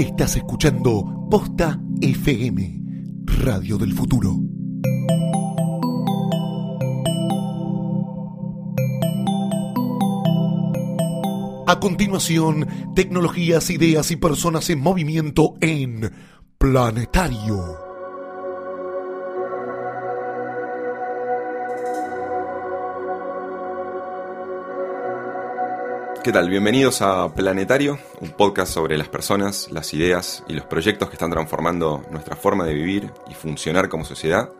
Estás escuchando Posta FM, Radio del Futuro. A continuación, tecnologías, ideas y personas en movimiento en Planetario. ¿Qué tal? Bienvenidos a Planetario, un podcast sobre las personas, las ideas y los proyectos que están transformando nuestra forma de vivir y funcionar como sociedad,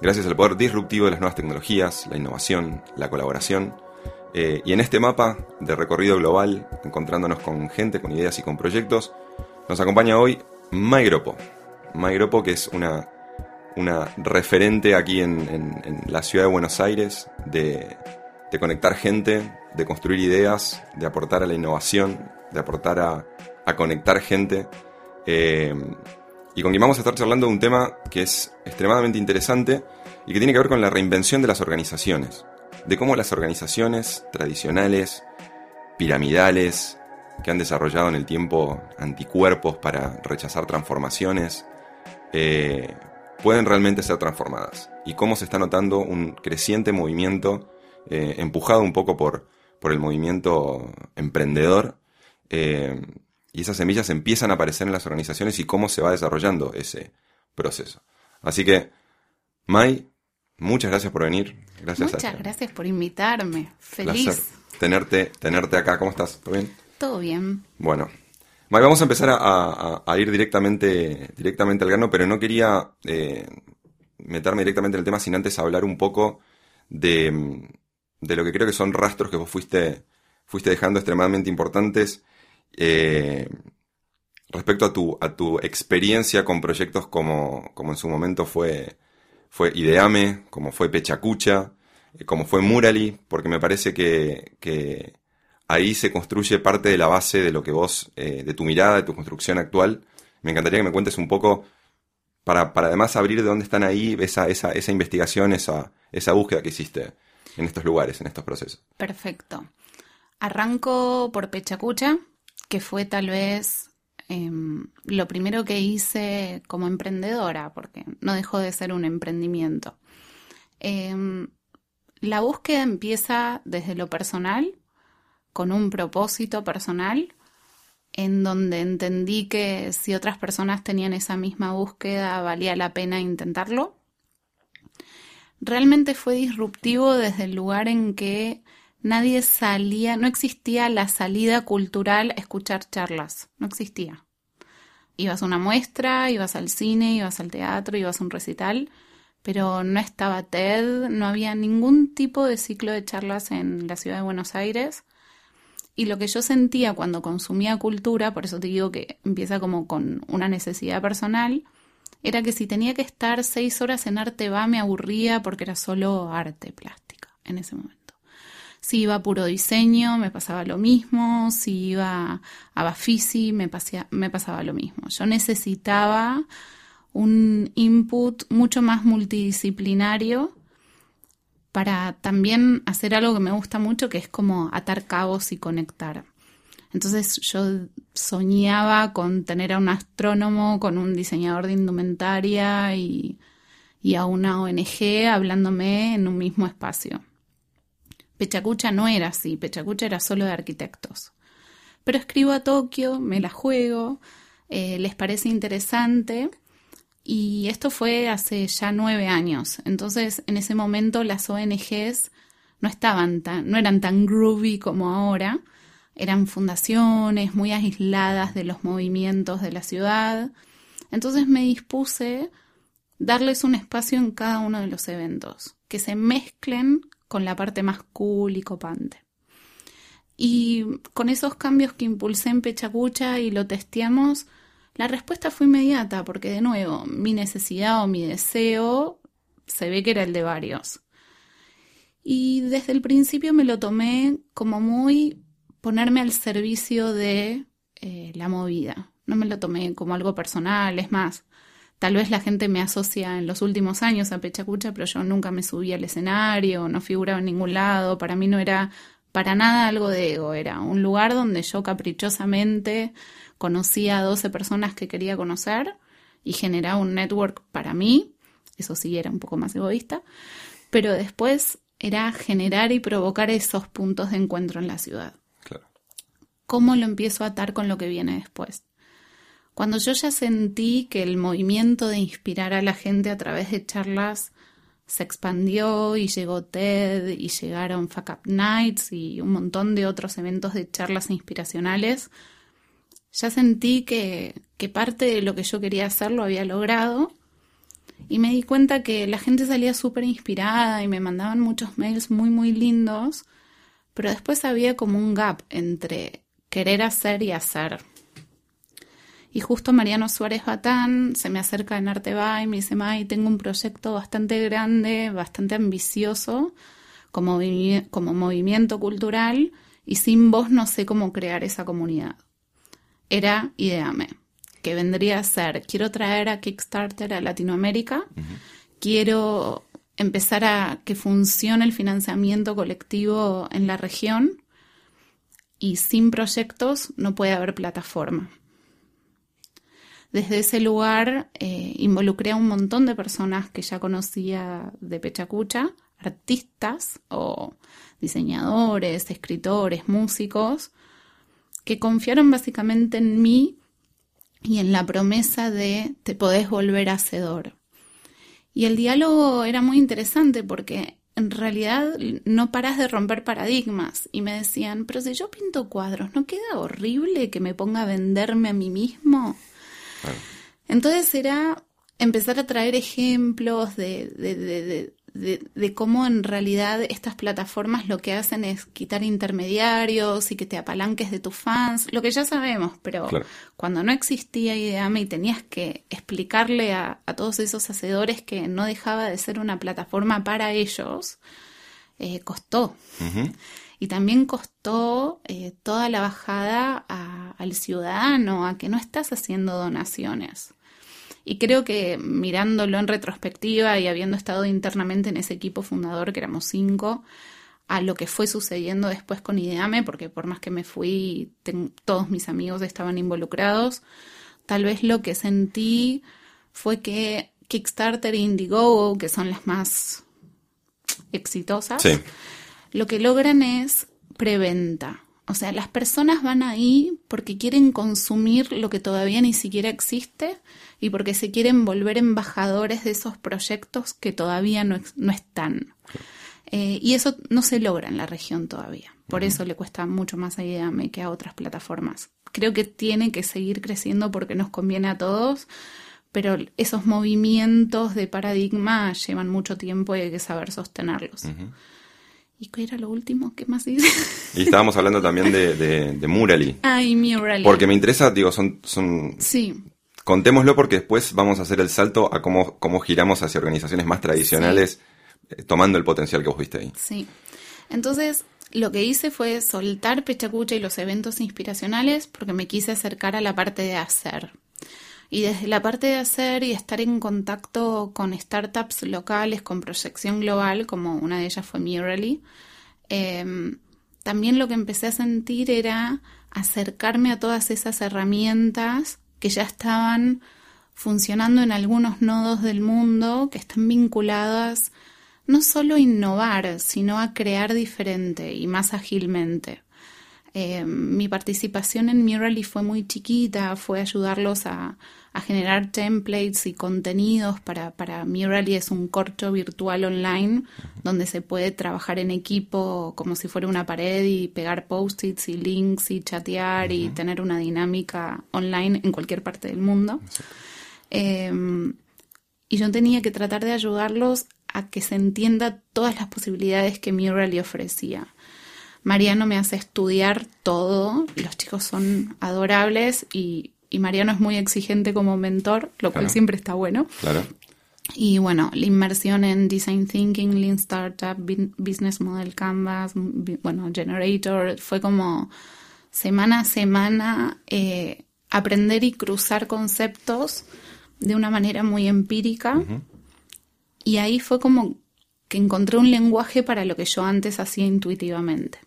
gracias al poder disruptivo de las nuevas tecnologías, la innovación, la colaboración. Eh, y en este mapa de recorrido global, encontrándonos con gente, con ideas y con proyectos, nos acompaña hoy Maigropo. Maigropo, que es una, una referente aquí en, la ciudad de Buenos Aires de, de conectar gente, de construir ideas, de aportar a la innovación, de aportar a, conectar gente. Eh, y con quien vamos a estar charlando de un tema que es extremadamente interesante y que tiene que ver con la reinvención de las organizaciones. De cómo las organizaciones tradicionales, piramidales, que han desarrollado en el tiempo anticuerpos para rechazar transformaciones, eh, pueden realmente ser transformadas. Y cómo se está notando un creciente movimiento eh, empujado un poco por, por el movimiento emprendedor. Eh, y esas semillas empiezan a aparecer en las organizaciones y cómo se va desarrollando ese proceso. Así que, Mai, muchas gracias por venir. Gracias muchas gracias por invitarme. Feliz. tenerte, tenerte acá. ¿Cómo estás? ¿Todo bien? Todo bien. Bueno. Mai, vamos a empezar a, ir directamente, directamente al grano, pero no quería eh, meterme directamente en el tema sin antes hablar un poco de, de lo que creo que son rastros que vos fuiste, fuiste dejando extremadamente importantes eh, respecto a tu, a tu experiencia con proyectos como, como en su momento fue, fue Ideame, como fue Pechacucha, eh, como fue Murali, porque me parece que, que, ahí se construye parte de la base de lo que vos, eh, de tu mirada, de tu construcción actual. Me encantaría que me cuentes un poco para, para además abrir de dónde están ahí esa, esa, esa investigación, esa, esa búsqueda que hiciste en estos lugares, en estos procesos. Perfecto. Arranco por Pechacucha, que fue tal vez em, lo primero que hice como emprendedora, porque no dejó de ser un emprendimiento. Em, la búsqueda empieza desde lo personal, con un propósito personal, en donde entendí que si otras personas tenían esa misma búsqueda, valía la pena intentarlo realmente fue disruptivo desde el lugar en que nadie salía, no existía la salida cultural a escuchar charlas, no existía. Ibas a una muestra, ibas al cine, ibas al teatro, ibas a un recital, pero no estaba TED, no había ningún tipo de ciclo de charlas en la ciudad de Buenos Aires. Y lo que yo sentía cuando consumía cultura, por eso te digo que empieza como con una necesidad personal, era que si tenía que estar seis horas en arte va me aburría porque era solo arte plástica en ese momento. Si iba a puro diseño me pasaba lo mismo, si iba a Bafisi me, me pasaba lo mismo. Yo necesitaba un input mucho más multidisciplinario para también hacer algo que me gusta mucho, que es como atar cabos y conectar. Entonces yo soñaba con tener a un astrónomo, con un diseñador de indumentaria y, a una ONG hablándome en un mismo espacio. Pechacucha no era así, Pechacucha era solo de arquitectos. Pero escribo a Tokio, me la juego, eh, les parece interesante y esto fue hace ya nueve años. Entonces en ese momento las ONGs no estaban tan, no eran tan groovy como ahora eran fundaciones muy aisladas de los movimientos de la ciudad. Entonces me dispuse darles un espacio en cada uno de los eventos, que se mezclen con la parte más cool y copante. Y con esos cambios que impulsé en Pechacucha y lo testeamos, la respuesta fue inmediata, porque de nuevo, mi necesidad o mi deseo se ve que era el de varios. Y desde el principio me lo tomé como muy ponerme al servicio de eh, la movida. No me lo tomé como algo personal, es más, tal vez la gente me asocia en los últimos años a Pechacucha, pero yo nunca me subí al escenario, no figuraba en ningún lado, para mí no era para nada algo de ego, era un lugar donde yo caprichosamente conocía a 12 personas que quería conocer y generaba un network para mí, eso sí era un poco más egoísta, pero después era generar y provocar esos puntos de encuentro en la ciudad. ¿Cómo lo empiezo a atar con lo que viene después? Cuando yo ya sentí que el movimiento de inspirar a la gente a través de charlas se expandió y llegó TED y llegaron Fuck Up Nights y un montón de otros eventos de charlas inspiracionales, ya sentí que, que parte de lo que yo quería hacer lo había logrado y me di cuenta que la gente salía súper inspirada y me mandaban muchos mails muy, muy lindos, pero después había como un gap entre querer hacer y hacer. Y justo Mariano Suárez Batán se me acerca en Arte y me dice, May, tengo un proyecto bastante grande, bastante ambicioso, como, como movimiento cultural, y sin vos no sé cómo crear esa comunidad. Era Ideame, que vendría a ser, quiero traer a Kickstarter a Latinoamérica, quiero empezar a que funcione el financiamiento colectivo en la región, y sin proyectos no puede haber plataforma desde ese lugar eh, involucré a un montón de personas que ya conocía de Pechacucha, artistas o diseñadores, escritores, músicos, que confiaron básicamente en mí y en la promesa de te podés volver hacedor. Y el diálogo era muy interesante porque en realidad no paras de romper paradigmas. Y me decían, pero si yo pinto cuadros, ¿no queda horrible que me ponga a venderme a mí mismo? Entonces era empezar a traer ejemplos de, de, de, cómo en realidad estas plataformas lo que hacen es quitar intermediarios y que te apalanques de tus fans, lo que ya sabemos, pero cuando no existía Ideame y tenías que explicarle a, todos esos hacedores que no dejaba de ser una plataforma para ellos, eh, costó. Y también costó eh, toda la bajada al ciudadano, a que no estás haciendo donaciones. Y creo que mirándolo en retrospectiva y habiendo estado internamente en ese equipo fundador, que éramos cinco, a lo que fue sucediendo después con Ideame, porque por más que me fui, todos mis amigos estaban involucrados, tal vez lo que sentí fue que Kickstarter e Indiegogo, que son las más exitosas, lo que logran es preventa. O sea, las personas van ahí porque quieren consumir lo que todavía ni siquiera existe y porque se quieren volver embajadores de esos proyectos que todavía no, no están. Eh, y eso no se logra en la región todavía. Por eso le cuesta mucho más a IDEAME que a otras plataformas. Creo que tiene que seguir creciendo porque nos conviene a todos, pero esos movimientos de paradigma llevan mucho tiempo y hay que saber sostenerlos. ¿Y qué era lo último? ¿Qué más hice? Y estábamos hablando también de, de, Murally. Ay, Murally. Porque me interesa, digo, son, son... Sí. Contémoslo porque después vamos a hacer el salto a cómo, cómo giramos hacia organizaciones más tradicionales, eh, tomando el potencial que vos viste ahí. Sí. Entonces, lo que hice fue soltar Pechacucha y los eventos inspiracionales porque me quise acercar a la parte de hacer. Y desde la parte de hacer y estar en contacto con startups locales con proyección global, como una de ellas fue Murally, em, también lo que empecé a sentir era acercarme a todas esas herramientas que ya estaban funcionando en algunos nodos del mundo, que están vinculadas no solo a innovar, sino a crear diferente y más ágilmente. Eh, mi participación en Murally fue muy chiquita, fue ayudarlos a, generar templates y contenidos para, para Murally es un corcho virtual online donde se puede trabajar en equipo como si fuera una pared y pegar post-its y links y chatear y tener una dinámica online en cualquier parte del mundo. Em, y yo tenía que tratar de ayudarlos a que se entienda todas las posibilidades que Murally ofrecía. Mariano me hace estudiar todo, los chicos son adorables y, Mariano es muy exigente como mentor, lo cual siempre está bueno. Claro. Y bueno, la inmersión en Design Thinking, Lean Startup, Business Model Canvas, bueno, Generator, fue como semana a semana eh, aprender y cruzar conceptos de una manera muy empírica. Y ahí fue como que encontré un lenguaje para lo que yo antes hacía intuitivamente.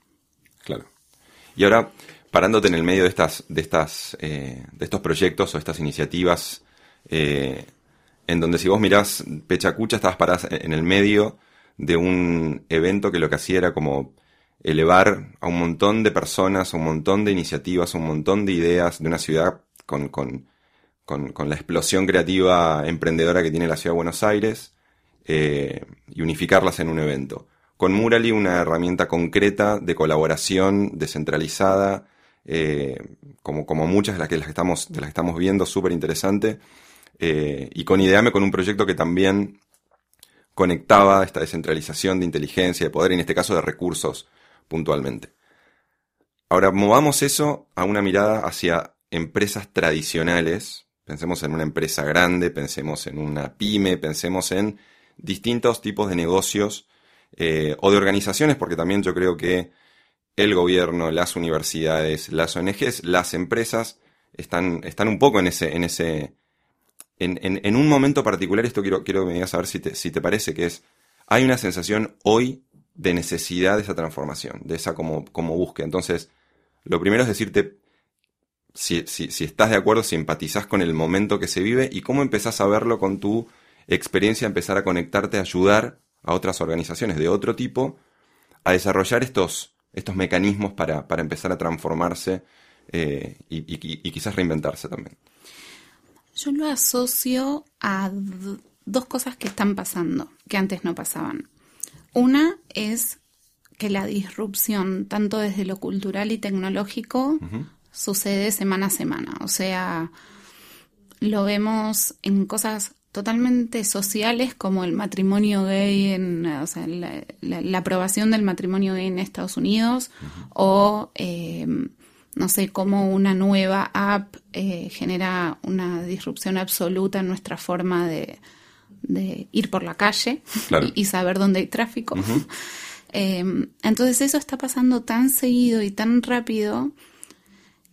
Y ahora, parándote en el medio de estas, de estas, eh, de estos proyectos o estas iniciativas, eh, en donde si vos mirás Pechacucha, estabas paradas en el medio de un evento que lo que hacía era como elevar a un montón de personas, a un montón de iniciativas, a un montón de ideas de una ciudad con, con, con, la explosión creativa emprendedora que tiene la ciudad de Buenos Aires eh, y unificarlas en un evento. Con Murali una herramienta concreta de colaboración descentralizada, eh, como, como muchas de las que, las estamos, las que estamos viendo, súper interesante. Eh, y con Ideame con un proyecto que también conectaba esta descentralización de inteligencia, de poder, y en este caso de recursos puntualmente. Ahora, movamos eso a una mirada hacia empresas tradicionales. Pensemos en una empresa grande, pensemos en una pyme, pensemos en distintos tipos de negocios eh, o de organizaciones, porque también yo creo que el gobierno, las universidades, las ONGs, las empresas están, están un poco en ese, en ese, en, un momento particular, esto quiero, quiero que me digas a ver si te, si te parece que es, hay una sensación hoy de necesidad de esa transformación, de esa como, como búsqueda. Entonces, lo primero es decirte si, si, si estás de acuerdo, si empatizás con el momento que se vive y cómo empezás a verlo con tu experiencia, empezar a conectarte, a ayudar a otras organizaciones de otro tipo a desarrollar estos, estos mecanismos para, para empezar a transformarse eh, y, y, quizás reinventarse también. Yo lo asocio a dos cosas que están pasando, que antes no pasaban. Una es que la disrupción, tanto desde lo cultural y tecnológico, sucede semana a semana. O sea, lo vemos en cosas totalmente sociales como el matrimonio gay, en, o sea, la, aprobación del matrimonio gay en Estados Unidos o, eh, no sé, cómo una nueva app eh, genera una disrupción absoluta en nuestra forma de, ir por la calle y, saber dónde hay tráfico. Eh, entonces eso está pasando tan seguido y tan rápido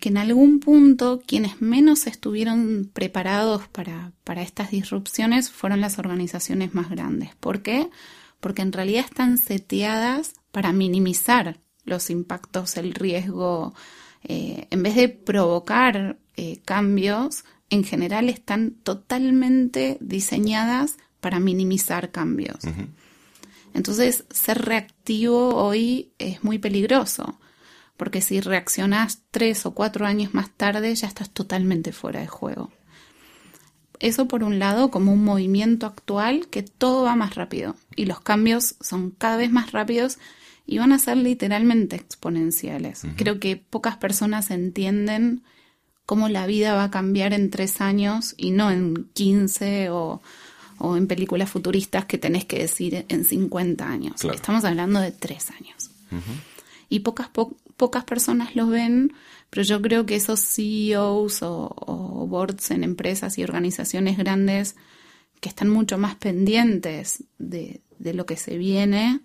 que en algún punto quienes menos estuvieron preparados para, estas disrupciones fueron las organizaciones más grandes. ¿Por qué? Porque en realidad están seteadas para minimizar los impactos, el riesgo, eh, en vez de provocar eh, cambios, en general están totalmente diseñadas para minimizar cambios. Entonces, ser reactivo hoy es muy peligroso porque si reaccionás tres o cuatro años más tarde ya estás totalmente fuera de juego. Eso por un lado como un movimiento actual que todo va más rápido y los cambios son cada vez más rápidos y van a ser literalmente exponenciales. Creo que pocas personas entienden cómo la vida va a cambiar en tres años y no en 15 o, en películas futuristas que tenés que decir en 50 años. Estamos hablando de tres años. Y pocas, pocas personas lo ven, pero yo creo que esos CEOs o, boards en empresas y organizaciones grandes que están mucho más pendientes de, lo que se viene,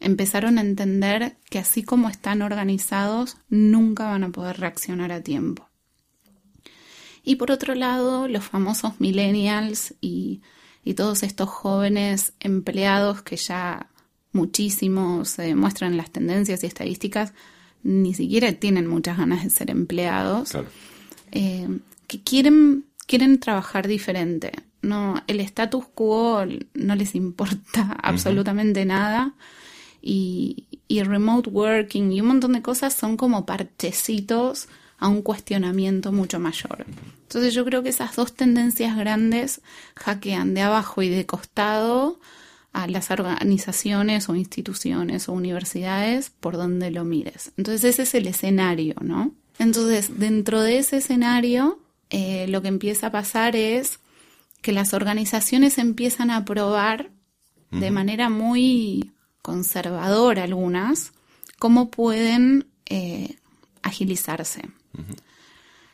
empezaron a entender que así como están organizados, nunca van a poder reaccionar a tiempo. Y por otro lado, los famosos millennials y, y todos estos jóvenes empleados que ya muchísimos se muestran las tendencias y estadísticas, ni siquiera tienen muchas ganas de ser empleados, eh, que quieren, quieren trabajar diferente. No, el status quo no les importa absolutamente nada y, y remote working y un montón de cosas son como parchecitos a un cuestionamiento mucho mayor. Entonces yo creo que esas dos tendencias grandes hackean de abajo y de costado a las organizaciones o instituciones o universidades por donde lo mires. Entonces ese es el escenario, ¿no? Entonces dentro de ese escenario eh, lo que empieza a pasar es que las organizaciones empiezan a probar de manera muy conservadora algunas cómo pueden eh, agilizarse.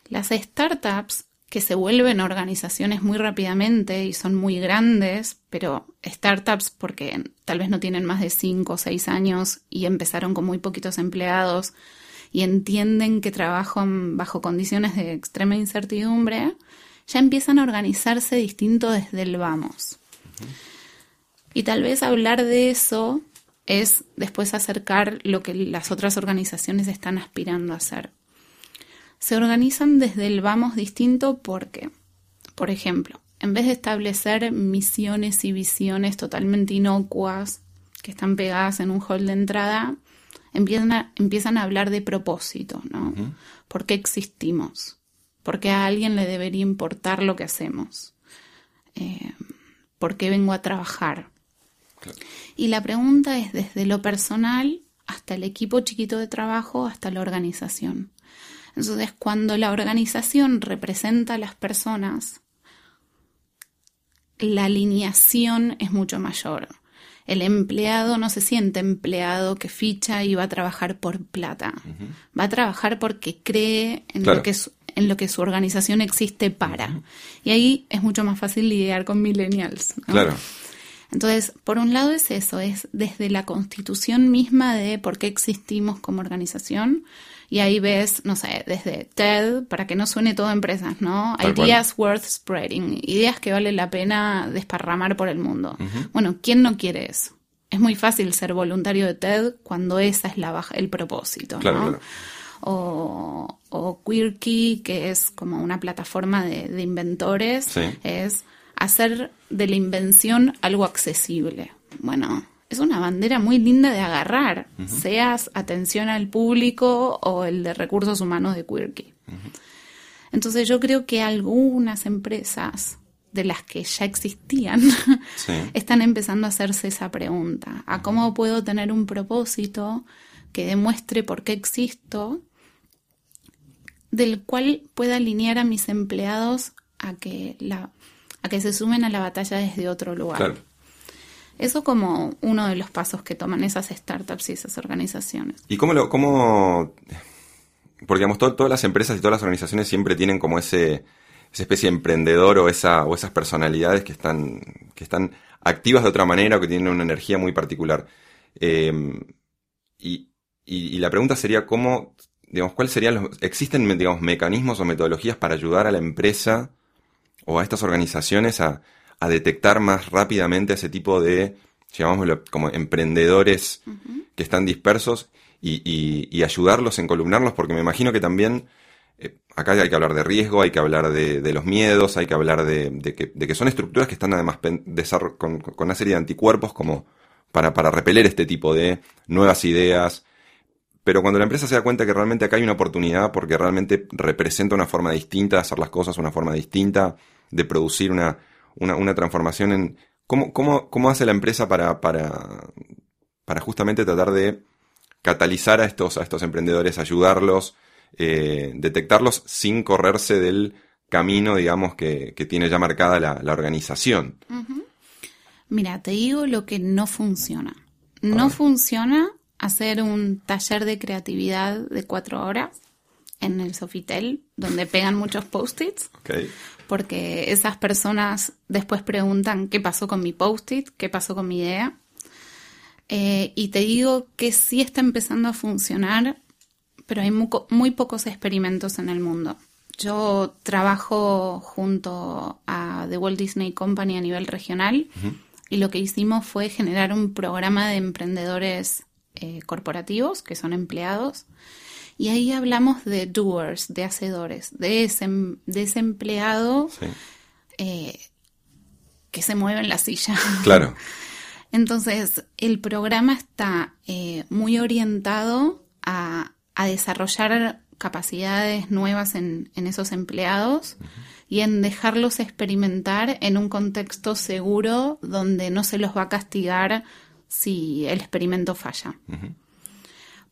Las startups que se vuelven organizaciones muy rápidamente y son muy grandes, pero startups porque tal vez no tienen más de 5 o 6 años y empezaron con muy poquitos empleados y entienden que trabajan bajo condiciones de extrema incertidumbre, ya empiezan a organizarse distinto desde el vamos. Y tal vez hablar de eso es después acercar lo que las otras organizaciones están aspirando a hacer. Se organizan desde el vamos distinto porque, por ejemplo, en vez de establecer misiones y visiones totalmente inocuas que están pegadas en un hall de entrada, empiezan a, empiezan a hablar de propósito, ¿no? ¿Por qué existimos? ¿Por qué a alguien le debería importar lo que hacemos? Eh, ¿Por qué vengo a trabajar? Y la pregunta es desde lo personal hasta el equipo chiquito de trabajo, hasta la organización. Entonces, cuando la organización representa a las personas, la alineación es mucho mayor. El empleado no se siente empleado que ficha y va a trabajar por plata. Va a trabajar porque cree en, lo que su, en lo que su organización existe para. Y ahí es mucho más fácil lidiar con millennials. Claro. Entonces, por un lado es eso, es desde la constitución misma de por qué existimos como organización. Y ahí ves, no sé, desde TED, para que no suene todo empresas, ¿no? Ideas worth spreading, ideas que vale la pena desparramar por el mundo. Bueno, ¿quién no quiere eso? Es muy fácil ser voluntario de TED cuando esa es la baja, el propósito, ¿no? O, o Queerkey, que es como una plataforma de, inventores, es hacer de la invención algo accesible. Bueno, es una bandera muy linda de agarrar, seas atención al público o el de recursos humanos de Quirky. Entonces yo creo que algunas empresas de las que ya existían están empezando a hacerse esa pregunta, a cómo puedo tener un propósito que demuestre por qué existo, del cual pueda alinear a mis empleados a que la a que se sumen a la batalla desde otro lugar. Eso como uno de los pasos que toman esas startups y esas organizaciones. ¿Y cómo lo, cómo, porque digamos, todas las empresas y todas las organizaciones siempre tienen como ese, esa especie de emprendedor o esa, o esas personalidades que están, que están activas de otra manera o que tienen una energía muy particular. Em, y, y, la pregunta sería cómo, digamos, cuáles serían los, existen, digamos, mecanismos o metodologías para ayudar a la empresa o a estas organizaciones a, detectar más rápidamente ese tipo de, llamámoslo como emprendedores que están dispersos y, ayudarlos, encolumnarlos, porque me imagino que también eh, acá hay que hablar de riesgo, hay que hablar de, los miedos, hay que hablar de, que, son estructuras que están además con, con, una serie de anticuerpos como para, para repeler este tipo de nuevas ideas, pero cuando la empresa se da cuenta que realmente acá hay una oportunidad porque realmente representa una forma distinta de hacer las cosas, una forma distinta de producir una, una, transformación en... ¿Cómo, cómo, cómo hace la empresa para, para, para justamente tratar de catalizar a estos, a estos emprendedores, ayudarlos, eh, detectarlos sin correrse del camino, digamos, que, tiene ya marcada la, organización? Mira, te digo lo que no funciona. No funciona hacer un taller de creatividad de cuatro horas en el Sofitel, donde pegan muchos post-its. Porque esas personas después preguntan qué pasó con mi post-it, qué pasó con mi idea. Eh, y te digo que sí está empezando a funcionar, pero hay muy, pocos experimentos en el mundo. Yo trabajo junto a The Walt Disney Company a nivel regional y lo que hicimos fue generar un programa de emprendedores eh, corporativos, que son empleados, y ahí hablamos de doers, de hacedores, de ese, de ese empleado eh, que se mueve en la silla. Claro. Entonces, el programa está eh, muy orientado a, desarrollar capacidades nuevas en, esos empleados y en dejarlos experimentar en un contexto seguro donde no se los va a castigar si el experimento falla.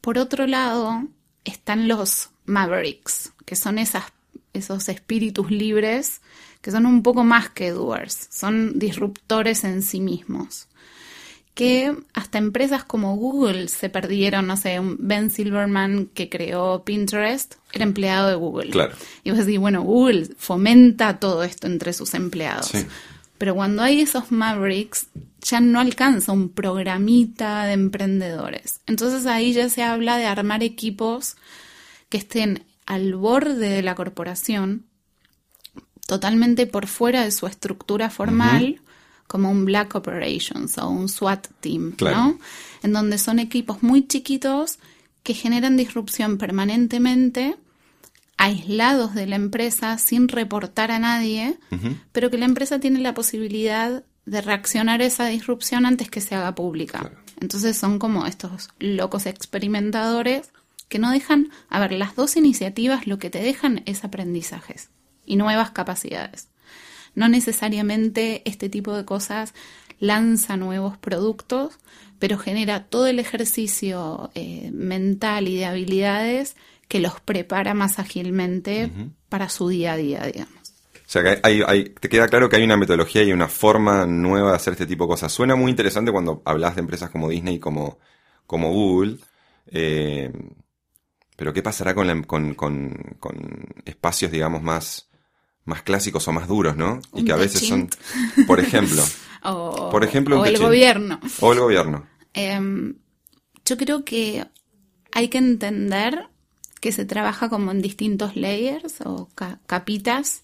Por otro lado, están los Mavericks, que son esas, esos espíritus libres que son un poco más que doers, son disruptores en sí mismos. Que hasta empresas como Google se perdieron, no sé, Ben Silverman que creó Pinterest era empleado de Google. Claro. Y vos decís, bueno, Google fomenta todo esto entre sus empleados. Pero cuando hay esos Mavericks, ya no alcanza un programita de emprendedores. Entonces ahí ya se habla de armar equipos que estén al borde de la corporación, totalmente por fuera de su estructura formal, como un Black Operations o un SWAT Team, Claro. ¿no? En donde son equipos muy chiquitos que generan disrupción permanentemente, aislados de la empresa, sin reportar a nadie, pero que la empresa tiene la posibilidad de reaccionar a esa disrupción antes que se haga pública. Claro. Entonces son como estos locos experimentadores que no dejan, a ver, las dos iniciativas lo que te dejan es aprendizajes y nuevas capacidades. No necesariamente este tipo de cosas lanza nuevos productos, pero genera todo el ejercicio eh, mental y de habilidades que los prepara más ágilmente para su día a día, digamos. O sea, que hay, hay- te queda claro que hay una metodología y una forma nueva de hacer este tipo de cosas. Suena muy interesante cuando hablas de empresas como Disney, como, como Google. eh, pero ¿qué pasará con, la- con, con- con espacios, digamos, más, más clásicos o más duros, ¿no? Y Un que a veces son, por ejemplo, O, Por ejemplo, o el gobierno. o el gobierno. Em, yo creo que hay que entender que se trabaja como en distintos layers o ca- capitas.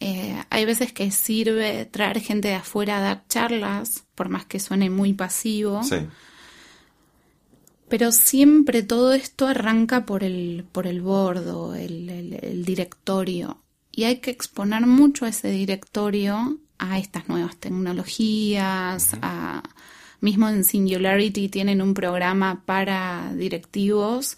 Eh, hay veces que sirve traer gente de afuera a dar charlas, por más que suene muy pasivo. Sí, Pero siempre todo esto arranca por el, por el bordo, el, el- el directorio. Y hay que exponer mucho a ese directorio a estas nuevas tecnologías, a, mismo en Singularity tienen un programa para directivos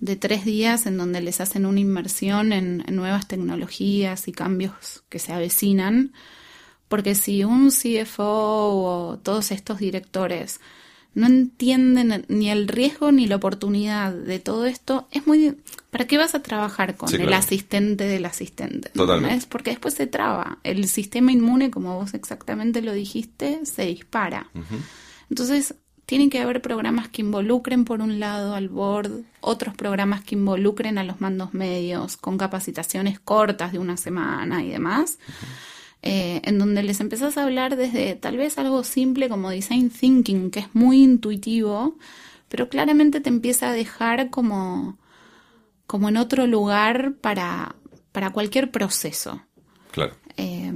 de tres días en donde les hacen una inmersión en, en nuevas tecnologías y cambios que se avecinan. Porque si un CFO o todos estos directores no entienden ni el riesgo ni la oportunidad de todo esto, es muy... ¿Para qué vas a trabajar con Sí, el claro. asistente del asistente? Totalmente. Es porque después se traba. El sistema inmune, como vos exactamente lo dijiste, se dispara. Entonces, tienen que haber programas que involucren por un lado al board, otros programas que involucren a los mandos medios, con capacitaciones cortas de una semana y demás, eh, en donde les empezás a hablar desde tal vez algo simple como design thinking, que es muy intuitivo, pero claramente te empieza a dejar como, como en otro lugar para, para cualquier proceso. claro. Eh,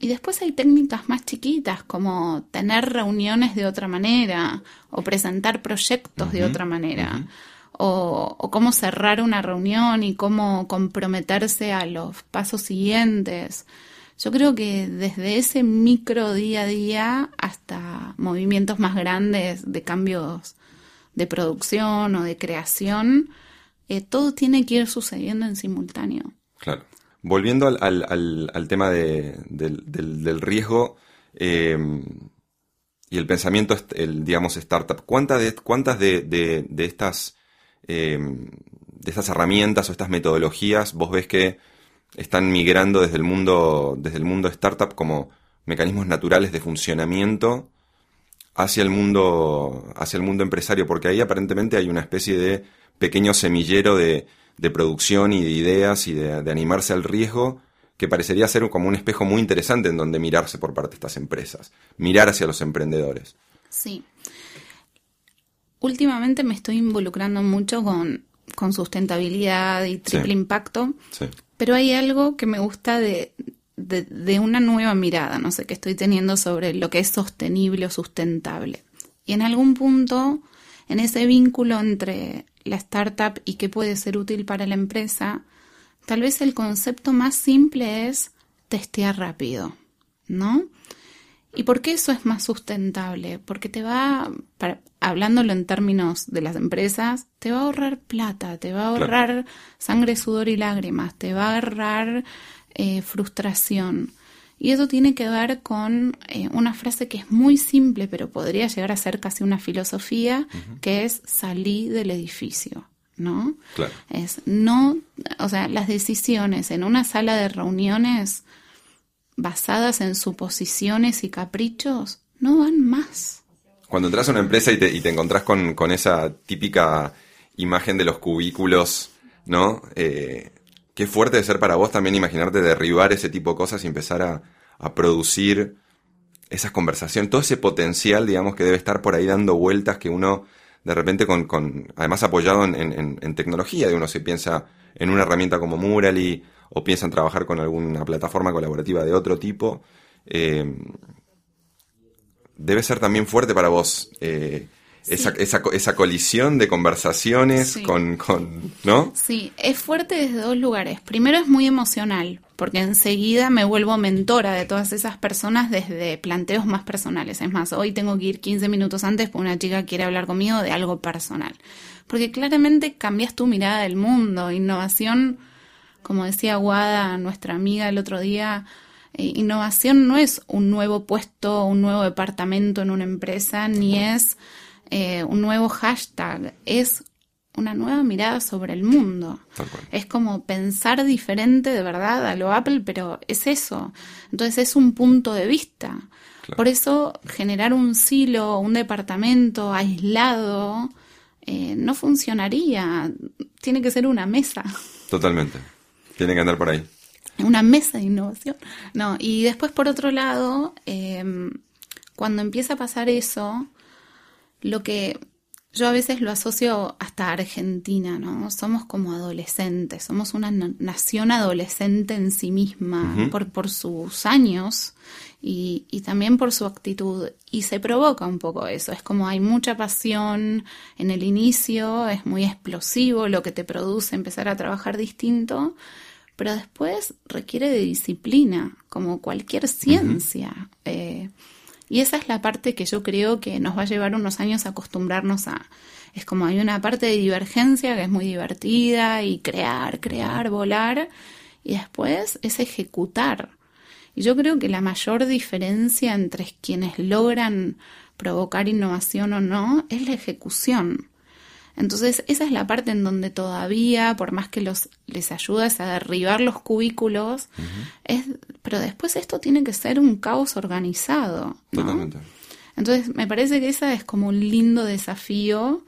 y después hay técnicas más chiquitas como tener reuniones de otra manera o presentar proyectos de otra manera o, o cómo cerrar una reunión y cómo comprometerse a los pasos siguientes. Yo creo que desde ese micro día a día hasta movimientos más grandes de cambios de producción o de creación, eh, todo tiene que ir sucediendo en simultáneo. Claro. Volviendo al, tema de- del, riesgo eh, y el pensamiento, el, digamos, startup, ¿cuántas de, estas, eh, de estas herramientas o estas metodologías vos ves que están migrando desde el mundo, desde el mundo startup como mecanismos naturales de funcionamiento hacia el mundo, hacia el mundo empresario? Porque ahí aparentemente hay una especie de pequeño semillero de, de producción y de ideas y de, de animarse al riesgo que parecería ser como un espejo muy interesante en donde mirarse por parte de estas empresas, mirar hacia los emprendedores. Sí. Últimamente me estoy involucrando mucho con, con sustentabilidad y triple Sí. impacto, Sí, pero hay algo que me gusta de, de, de una nueva mirada, no sé, que estoy teniendo sobre lo que es sostenible o sustentable. Y en algún punto, en ese vínculo entre la startup y qué puede ser útil para la empresa, tal vez el concepto más simple es testear rápido, ¿no? ¿Y por qué eso es más sustentable? Porque te va, para- hablándolo en términos de las empresas, te va a ahorrar plata, te va a Claro. ahorrar sangre, sudor y lágrimas, te va a ahorrar eh, frustración. Y eso tiene que ver con eh, una frase que es muy simple, pero podría llegar a ser casi una filosofía, que es salir del edificio, ¿no? claro. Es no, o sea, las decisiones en una sala de reuniones basadas en suposiciones y caprichos no van más. Cuando entras a una empresa y te, y te encontrás con, con esa típica imagen de los cubículos, ¿no? Eh, qué fuerte de ser para vos también imaginarte derribar ese tipo de cosas y empezar a, a producir esas conversaciones, todo ese potencial, digamos, que debe estar por ahí dando vueltas que uno de repente con, con además apoyado en, en- tecnología, de uno se piensa en una herramienta como Murally o piensa en trabajar con alguna plataforma colaborativa de otro tipo. eh, debe ser también fuerte para vos. Eh, esa, esa, esa, colisión de conversaciones con, con, ¿no? Sí, es fuerte desde dos lugares. Primero es muy emocional, porque enseguida me vuelvo mentora de todas esas personas desde planteos más personales. Es más, hoy tengo que ir 15 minutos antes porque una chica quiere hablar conmigo de algo personal. Porque claramente cambias tu mirada del mundo. Innovación, como decía Guada, nuestra amiga el otro día, eh, innovación no es un nuevo puesto, un nuevo departamento en una empresa, ni es eh, un nuevo hashtag, es una nueva mirada sobre el mundo. Es como pensar diferente de verdad a lo Apple, pero es eso. Entonces es un punto de vista. Por eso generar un silo, un departamento aislado, eh, no funcionaría. Tiene que ser una mesa. Totalmente. Tiene que andar por ahí. Una mesa de innovación. No, y después por otro lado, eh, cuando empieza a pasar eso, lo que yo a veces lo asocio hasta Argentina, ¿no? Somos como adolescentes, somos una nación adolescente en sí misma por, por sus años y, y, también por su actitud. Y se provoca un poco eso, es como hay mucha pasión en el inicio, es muy explosivo lo que te produce empezar a trabajar distinto, pero después requiere de disciplina, como cualquier ciencia. eh, y esa es la parte que yo creo que nos va a llevar unos años acostumbrarnos a. Es como hay una parte de divergencia que es muy divertida y crear, crear, volar. Y después es ejecutar. Y yo creo que la mayor diferencia entre quienes logran provocar innovación o no es la ejecución. Entonces, esa es la parte en donde todavía, por más que los, les ayudas a derribar los cubículos, es, pero después esto tiene que ser un caos organizado. Totalmente. Entonces, me parece que ese es como un lindo desafío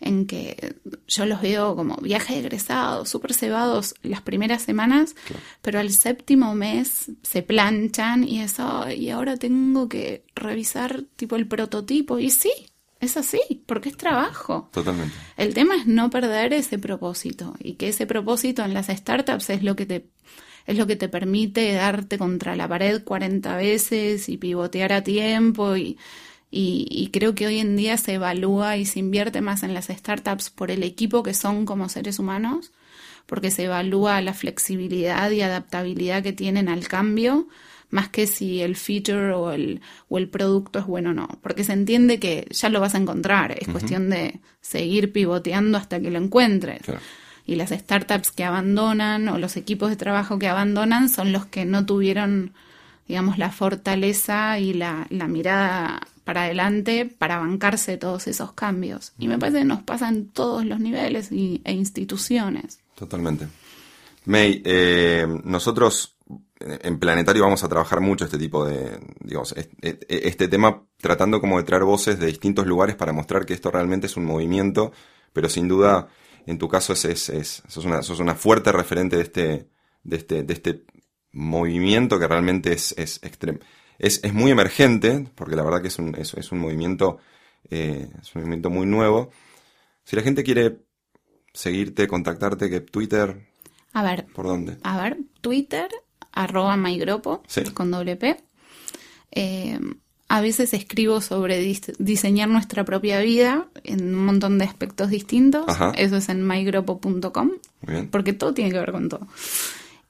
en que yo los veo como viajes egresados, súper cebados las primeras semanas, pero al séptimo mes se planchan y eso, y ahora tengo que revisar tipo el prototipo, y sí, es así, porque es trabajo. Totalmente. El tema es no perder ese propósito y que ese propósito en las startups es lo que te es lo que te permite darte contra la pared 40 veces y pivotear a tiempo y, y, y, creo que hoy en día se evalúa y se invierte más en las startups por el equipo que son como seres humanos, porque se evalúa la flexibilidad y adaptabilidad que tienen al cambio más que si el feature o el, o el producto es bueno o no, porque se entiende que ya lo vas a encontrar, es cuestión de seguir pivoteando hasta que lo encuentres. Y las startups que abandonan o los equipos de trabajo que abandonan son los que no tuvieron, digamos, la fortaleza y la, la mirada para adelante para bancarse todos esos cambios. Y me parece que nos pasa en todos los niveles y, e instituciones. Totalmente. May, eh, nosotros en Planetario vamos a trabajar mucho este tipo de, digamos, este tema tratando como de traer voces de distintos lugares para mostrar que esto realmente es un movimiento, pero sin duda, en tu caso, es, es, es sos, una, sos una fuerte referente de este, de este, de este movimiento que realmente es, es extremo. Es, es muy emergente, porque la verdad que es un, es, es un movimiento, eh, es un movimiento muy nuevo. Si la gente quiere seguirte, contactarte, que Twitter, a ver. ¿Por dónde? A ver, Twitter, arroba mygropo, con doble P. Eh, a veces escribo sobre diseñar nuestra propia vida en un montón de aspectos distintos. Eso es en mygropo.com, porque todo tiene que ver con todo.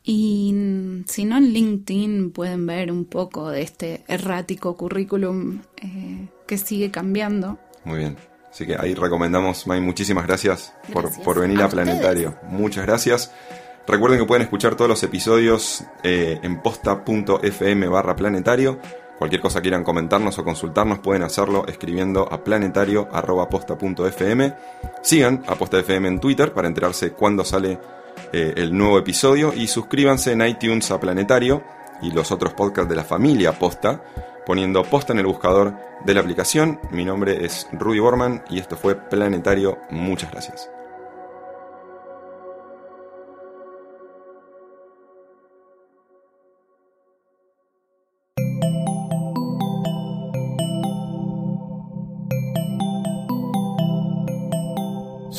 Y si no, en LinkedIn pueden ver un poco de este errático currículum eh, que sigue cambiando. Muy bien. Así que ahí recomendamos, May, muchísimas gracias, por, venir a, Planetario. Muchas gracias. Recuerden que pueden escuchar todos los episodios eh, en posta.fm barra planetario. Cualquier cosa quieran comentarnos o consultarnos pueden hacerlo escribiendo a planetario.posta.fm. Sigan a Posta FM en Twitter para enterarse cuándo sale eh, el nuevo episodio y suscríbanse en iTunes a Planetario y los otros podcasts de la familia Posta poniendo Posta en el buscador de la aplicación. Mi nombre es Rudy Borman y esto fue Planetario. Muchas gracias.